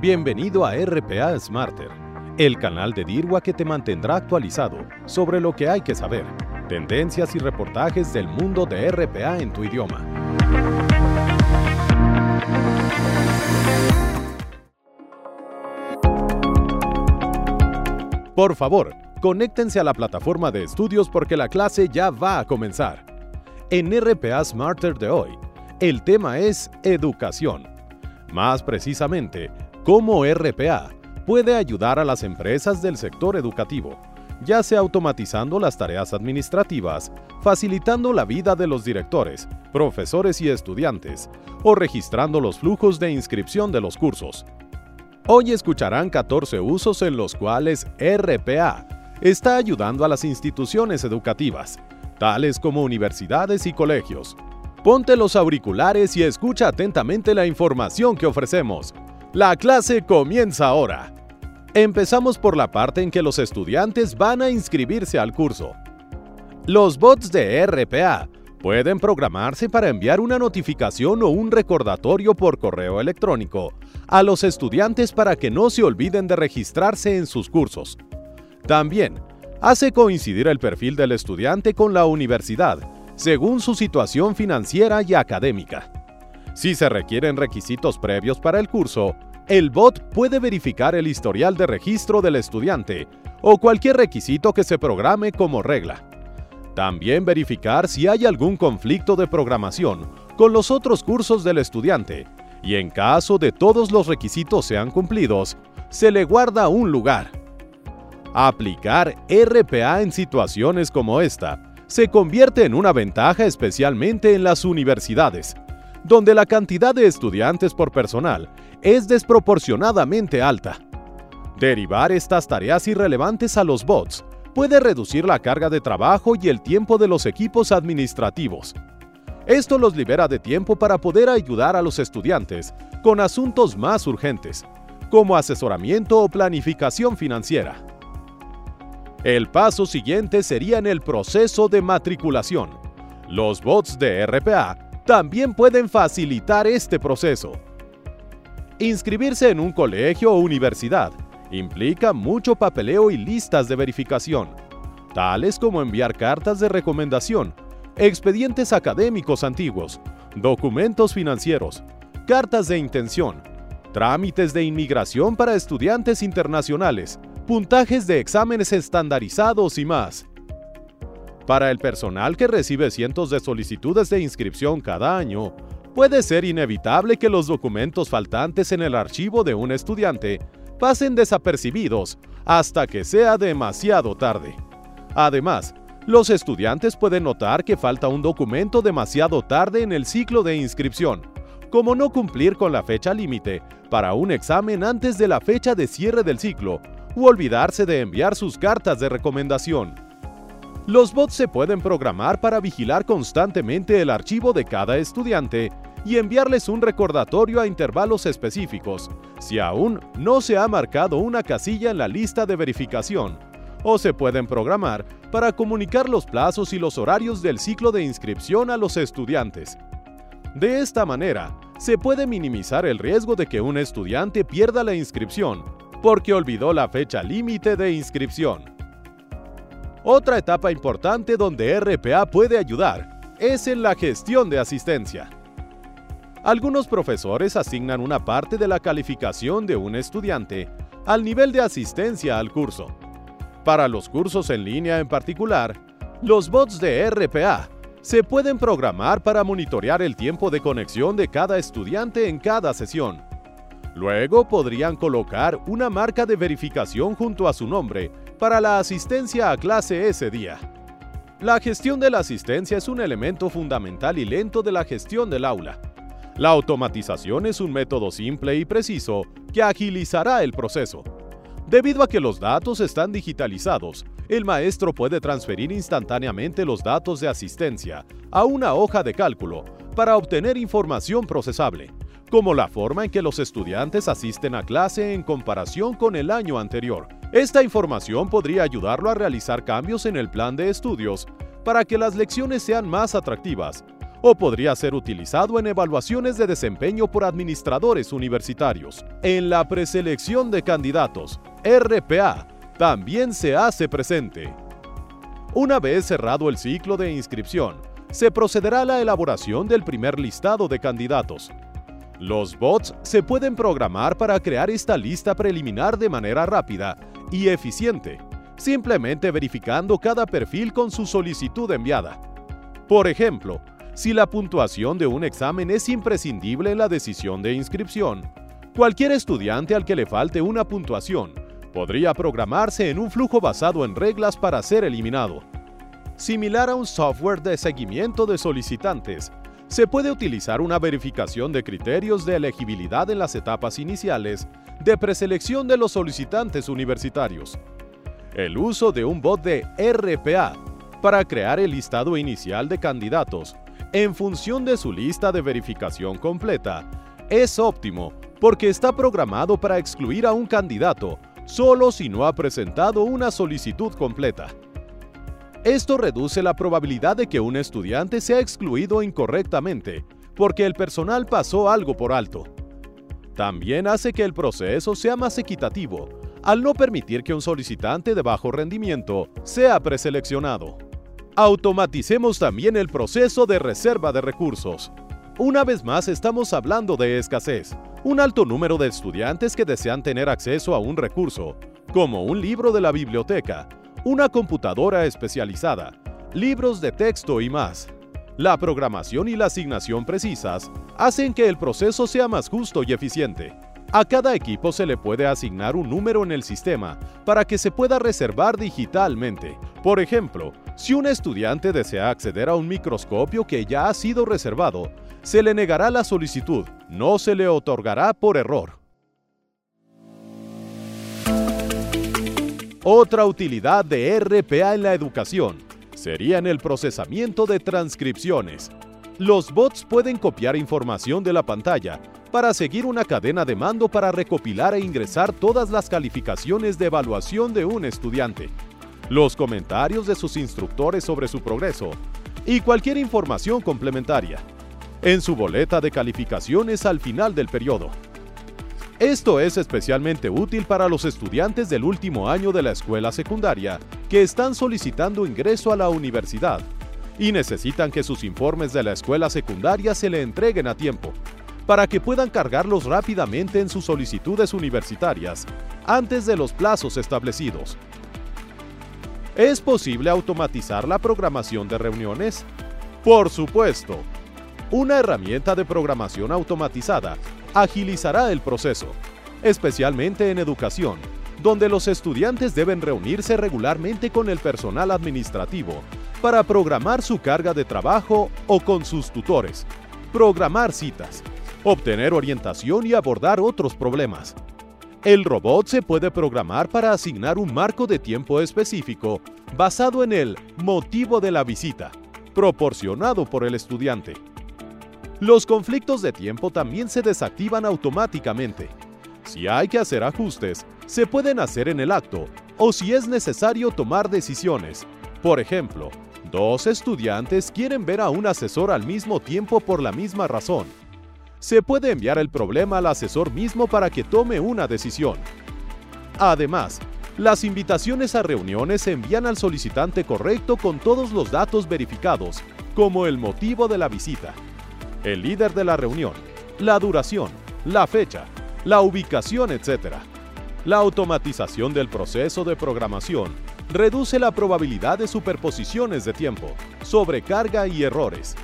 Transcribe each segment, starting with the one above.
Bienvenido a RPA Smarter, el canal de DIRWA que te mantendrá actualizado sobre lo que hay que saber, tendencias y reportajes del mundo de RPA en tu idioma. Por favor, conéctense a la plataforma de estudios porque la clase ya va a comenzar. En RPA Smarter de hoy, el tema es educación. Más precisamente, cómo RPA puede ayudar a las empresas del sector educativo, ya sea automatizando las tareas administrativas, facilitando la vida de los directores, profesores y estudiantes, o registrando los flujos de inscripción de los cursos. Hoy escucharán 14 usos en los cuales RPA está ayudando a las instituciones educativas, tales como universidades y colegios. Ponte los auriculares y escucha atentamente la información que ofrecemos. La clase comienza ahora. Empezamos por la parte en que los estudiantes van a inscribirse al curso. Los bots de RPA pueden programarse para enviar una notificación o un recordatorio por correo electrónico a los estudiantes para que no se olviden de registrarse en sus cursos. También hace coincidir el perfil del estudiante con la universidad, según su situación financiera y académica. Si se requieren requisitos previos para el curso, el bot puede verificar el historial de registro del estudiante o cualquier requisito que se programe como regla. También verificar si hay algún conflicto de programación con los otros cursos del estudiante y en caso de todos los requisitos sean cumplidos, se le guarda un lugar. Aplicar RPA en situaciones como esta se convierte en una ventaja especialmente en las universidades, donde la cantidad de estudiantes por personal es desproporcionadamente alta. Derivar estas tareas irrelevantes a los bots puede reducir la carga de trabajo y el tiempo de los equipos administrativos. Esto los libera de tiempo para poder ayudar a los estudiantes con asuntos más urgentes, como asesoramiento o planificación financiera. El paso siguiente sería en el proceso de matriculación. Los bots de RPA también pueden facilitar este proceso. Inscribirse en un colegio o universidad implica mucho papeleo y listas de verificación, tales como enviar cartas de recomendación, expedientes académicos antiguos, documentos financieros, cartas de intención, trámites de inmigración para estudiantes internacionales, puntajes de exámenes estandarizados y más. Para el personal que recibe cientos de solicitudes de inscripción cada año, puede ser inevitable que los documentos faltantes en el archivo de un estudiante pasen desapercibidos hasta que sea demasiado tarde. Además, los estudiantes pueden notar que falta un documento demasiado tarde en el ciclo de inscripción, como no cumplir con la fecha límite para un examen antes de la fecha de cierre del ciclo u olvidarse de enviar sus cartas de recomendación. Los bots se pueden programar para vigilar constantemente el archivo de cada estudiante y enviarles un recordatorio a intervalos específicos si aún no se ha marcado una casilla en la lista de verificación, o se pueden programar para comunicar los plazos y los horarios del ciclo de inscripción a los estudiantes. De esta manera, se puede minimizar el riesgo de que un estudiante pierda la inscripción porque olvidó la fecha límite de inscripción. Otra etapa importante donde RPA puede ayudar es en la gestión de asistencia. Algunos profesores asignan una parte de la calificación de un estudiante al nivel de asistencia al curso. Para los cursos en línea en particular, los bots de RPA se pueden programar para monitorear el tiempo de conexión de cada estudiante en cada sesión. Luego podrían colocar una marca de verificación junto a su nombre para la asistencia a clase ese día. La gestión de la asistencia es un elemento fundamental y lento de la gestión del aula. La automatización es un método simple y preciso que agilizará el proceso. Debido a que los datos están digitalizados, el maestro puede transferir instantáneamente los datos de asistencia a una hoja de cálculo para obtener información procesable, como la forma en que los estudiantes asisten a clase en comparación con el año anterior. Esta información podría ayudarlo a realizar cambios en el plan de estudios para que las lecciones sean más atractivas o podría ser utilizado en evaluaciones de desempeño por administradores universitarios. En la preselección de candidatos, RPA también se hace presente. Una vez cerrado el ciclo de inscripción, se procederá a la elaboración del primer listado de candidatos. Los bots se pueden programar para crear esta lista preliminar de manera rápida y eficiente, simplemente verificando cada perfil con su solicitud enviada. Por ejemplo, si la puntuación de un examen es imprescindible en la decisión de inscripción, cualquier estudiante al que le falte una puntuación podría programarse en un flujo basado en reglas para ser eliminado. Similar a un software de seguimiento de solicitantes, se puede utilizar una verificación de criterios de elegibilidad en las etapas iniciales de preselección de los solicitantes universitarios. El uso de un bot de RPA para crear el listado inicial de candidatos en función de su lista de verificación completa, es óptimo porque está programado para excluir a un candidato solo si no ha presentado una solicitud completa. Esto reduce la probabilidad de que un estudiante sea excluido incorrectamente porque el personal pasó algo por alto. También hace que el proceso sea más equitativo al no permitir que un solicitante de bajo rendimiento sea preseleccionado. Automaticemos también el proceso de reserva de recursos. Una vez más estamos hablando de escasez. Un alto número de estudiantes que desean tener acceso a un recurso, como un libro de la biblioteca, una computadora especializada, libros de texto y más. La programación y la asignación precisas hacen que el proceso sea más justo y eficiente. A cada equipo se le puede asignar un número en el sistema para que se pueda reservar digitalmente. Por ejemplo, si un estudiante desea acceder a un microscopio que ya ha sido reservado, se le negará la solicitud, no se le otorgará por error. Otra utilidad de RPA en la educación sería en el procesamiento de transcripciones. Los bots pueden copiar información de la pantalla para seguir una cadena de mando para recopilar e ingresar todas las calificaciones de evaluación de un estudiante, los comentarios de sus instructores sobre su progreso y cualquier información complementaria en su boleta de calificaciones al final del periodo. Esto es especialmente útil para los estudiantes del último año de la escuela secundaria que están solicitando ingreso a la universidad y necesitan que sus informes de la escuela secundaria se le entreguen a tiempo, para que puedan cargarlos rápidamente en sus solicitudes universitarias antes de los plazos establecidos. ¿Es posible automatizar la programación de reuniones? Por supuesto. Una herramienta de programación automatizada agilizará el proceso, especialmente en educación, donde los estudiantes deben reunirse regularmente con el personal administrativo para programar su carga de trabajo o con sus tutores, programar citas, obtener orientación y abordar otros problemas. El robot se puede programar para asignar un marco de tiempo específico basado en el motivo de la visita, proporcionado por el estudiante. Los conflictos de tiempo también se desactivan automáticamente. Si hay que hacer ajustes, se pueden hacer en el acto o si es necesario tomar decisiones. Por ejemplo, Dos estudiantes quieren ver a un asesor al mismo tiempo por la misma razón. Se puede enviar el problema al asesor mismo para que tome una decisión. Además, las invitaciones a reuniones se envían al solicitante correcto con todos los datos verificados, como el motivo de la visita, el líder de la reunión, la duración, la fecha, la ubicación, etc. La automatización del proceso de programación reduce la probabilidad de superposiciones de tiempo, sobrecarga y errores.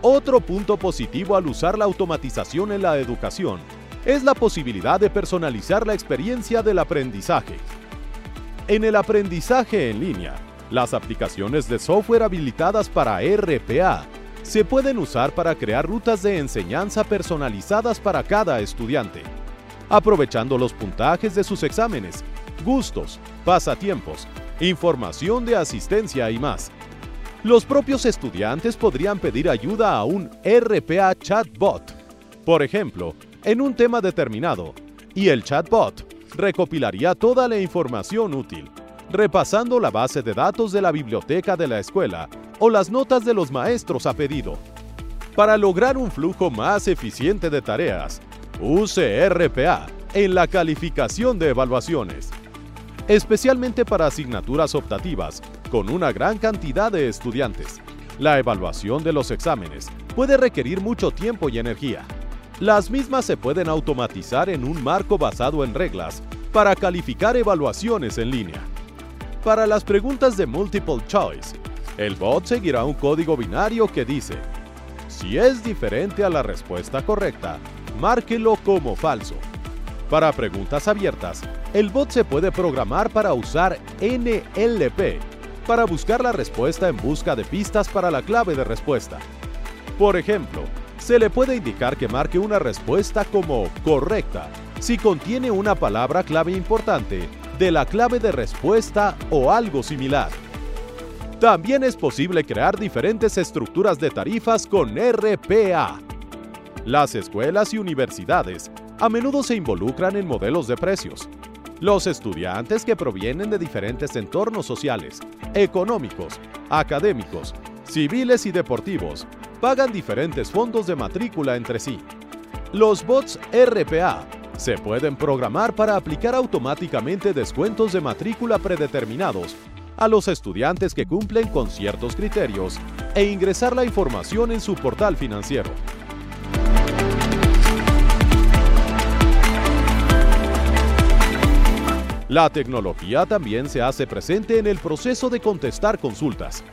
Otro punto positivo al usar la automatización en la educación es la posibilidad de personalizar la experiencia del aprendizaje. En el aprendizaje en línea, las aplicaciones de software habilitadas para RPA se pueden usar para crear rutas de enseñanza personalizadas para cada estudiante, aprovechando los puntajes de sus exámenes gustos, pasatiempos, información de asistencia y más. Los propios estudiantes podrían pedir ayuda a un RPA chatbot, por ejemplo, en un tema determinado, y el chatbot recopilaría toda la información útil, repasando la base de datos de la biblioteca de la escuela o las notas de los maestros a pedido. Para lograr un flujo más eficiente de tareas, use RPA en la calificación de evaluaciones, especialmente para asignaturas optativas con una gran cantidad de estudiantes. La evaluación de los exámenes puede requerir mucho tiempo y energía. Las mismas se pueden automatizar en un marco basado en reglas para calificar evaluaciones en línea. Para las preguntas de multiple choice, el bot seguirá un código binario que dice, si es diferente a la respuesta correcta, márquelo como falso. Para preguntas abiertas, el bot se puede programar para usar NLP para buscar la respuesta en busca de pistas para la clave de respuesta. Por ejemplo, se le puede indicar que marque una respuesta como correcta si contiene una palabra clave importante de la clave de respuesta o algo similar. También es posible crear diferentes estructuras de tarifas con RPA. Las escuelas y universidades a menudo se involucran en modelos de precios. Los estudiantes que provienen de diferentes entornos sociales, económicos, académicos, civiles y deportivos pagan diferentes fondos de matrícula entre sí. Los bots RPA se pueden programar para aplicar automáticamente descuentos de matrícula predeterminados a los estudiantes que cumplen con ciertos criterios e ingresar la información en su portal financiero. La tecnología también se hace presente en el proceso de contestar consultas.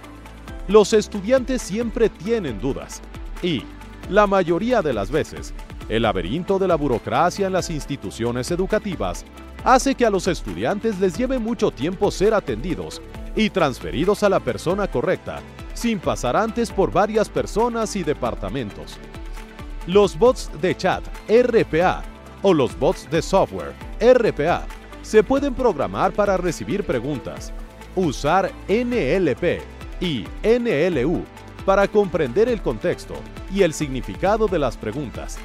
Los estudiantes siempre tienen dudas y, la mayoría de las veces, el laberinto de la burocracia en las instituciones educativas hace que a los estudiantes les lleve mucho tiempo ser atendidos y transferidos a la persona correcta, sin pasar antes por varias personas y departamentos. Los bots de chat RPA o los bots de software RPA se pueden programar para recibir preguntas, usar NLP y NLU para comprender el contexto y el significado de las preguntas.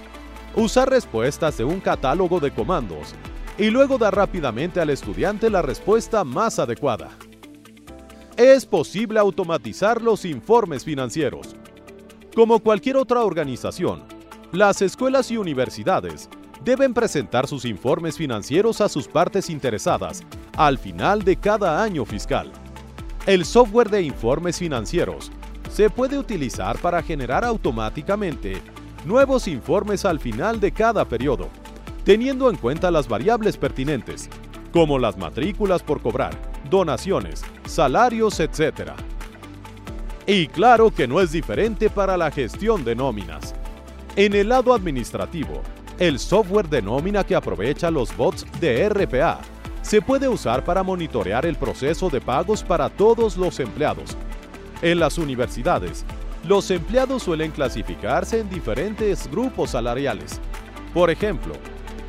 Usar respuestas de un catálogo de comandos y luego dar rápidamente al estudiante la respuesta más adecuada. Es posible automatizar los informes financieros. Como cualquier otra organización, las escuelas y universidades deben presentar sus informes financieros a sus partes interesadas al final de cada año fiscal. El software de informes financieros se puede utilizar para generar automáticamente nuevos informes al final de cada periodo, teniendo en cuenta las variables pertinentes, como las matrículas por cobrar, donaciones, salarios, etc. Y claro que no es diferente para la gestión de nóminas. En el lado administrativo, el software de nómina que aprovecha los bots de RPA se puede usar para monitorear el proceso de pagos para todos los empleados. En las universidades, los empleados suelen clasificarse en diferentes grupos salariales. Por ejemplo,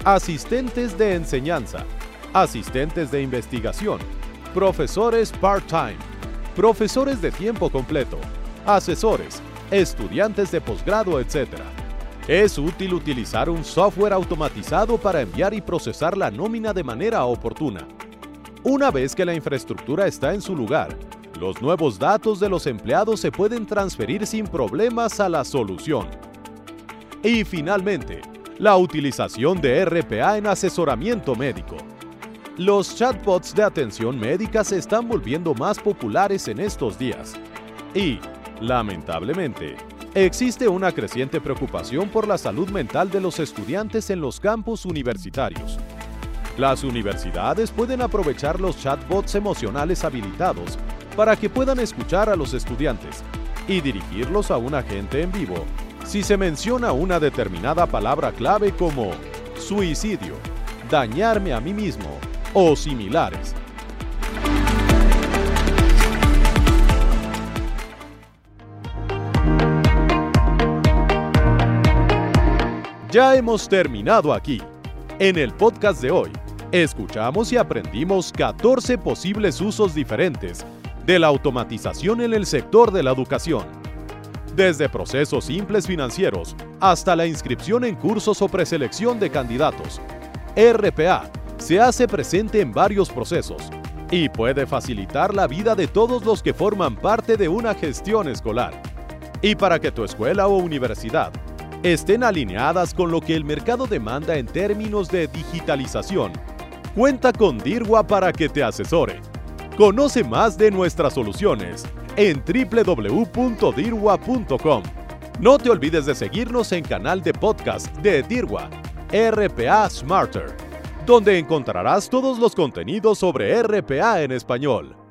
asistentes de enseñanza, asistentes de investigación, profesores part-time, profesores de tiempo completo, asesores, estudiantes de posgrado, etc. Es útil utilizar un software automatizado para enviar y procesar la nómina de manera oportuna. Una vez que la infraestructura está en su lugar, los nuevos datos de los empleados se pueden transferir sin problemas a la solución. Y finalmente, la utilización de RPA en asesoramiento médico. Los chatbots de atención médica se están volviendo más populares en estos días. Y, lamentablemente, Existe una creciente preocupación por la salud mental de los estudiantes en los campus universitarios. Las universidades pueden aprovechar los chatbots emocionales habilitados para que puedan escuchar a los estudiantes y dirigirlos a un agente en vivo si se menciona una determinada palabra clave como suicidio, dañarme a mí mismo o similares. Ya hemos terminado aquí. En el podcast de hoy, escuchamos y aprendimos 14 posibles usos diferentes de la automatización en el sector de la educación. Desde procesos simples financieros hasta la inscripción en cursos o preselección de candidatos. RPA se hace presente en varios procesos, y puede facilitar la vida de todos los que forman parte de una gestión escolar. Y para que tu escuela o universidad estén alineadas con lo que el mercado demanda en términos de digitalización, cuenta con DIRWA para que te asesore. Conoce más de nuestras soluciones en www.dirwa.com. No te olvides de seguirnos en canal de podcast de DIRWA, RPA Smarter donde encontrarás todos los contenidos sobre RPA en español.